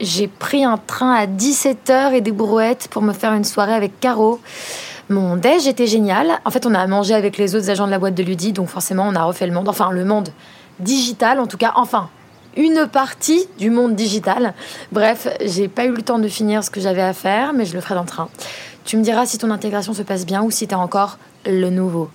j'ai pris un train à 17h et des brouettes pour me faire une soirée avec Caro. Mon déj était génial. En fait, on a mangé avec les autres agents de la boîte de Ludi, donc forcément, on a refait le monde. Enfin, le monde digital, en tout cas. Enfin, une partie du monde digital. Bref, j'ai pas eu le temps de finir ce que j'avais à faire, mais je le ferai dans le train. Tu me diras si ton intégration se passe bien ou si t'es encore le nouveau.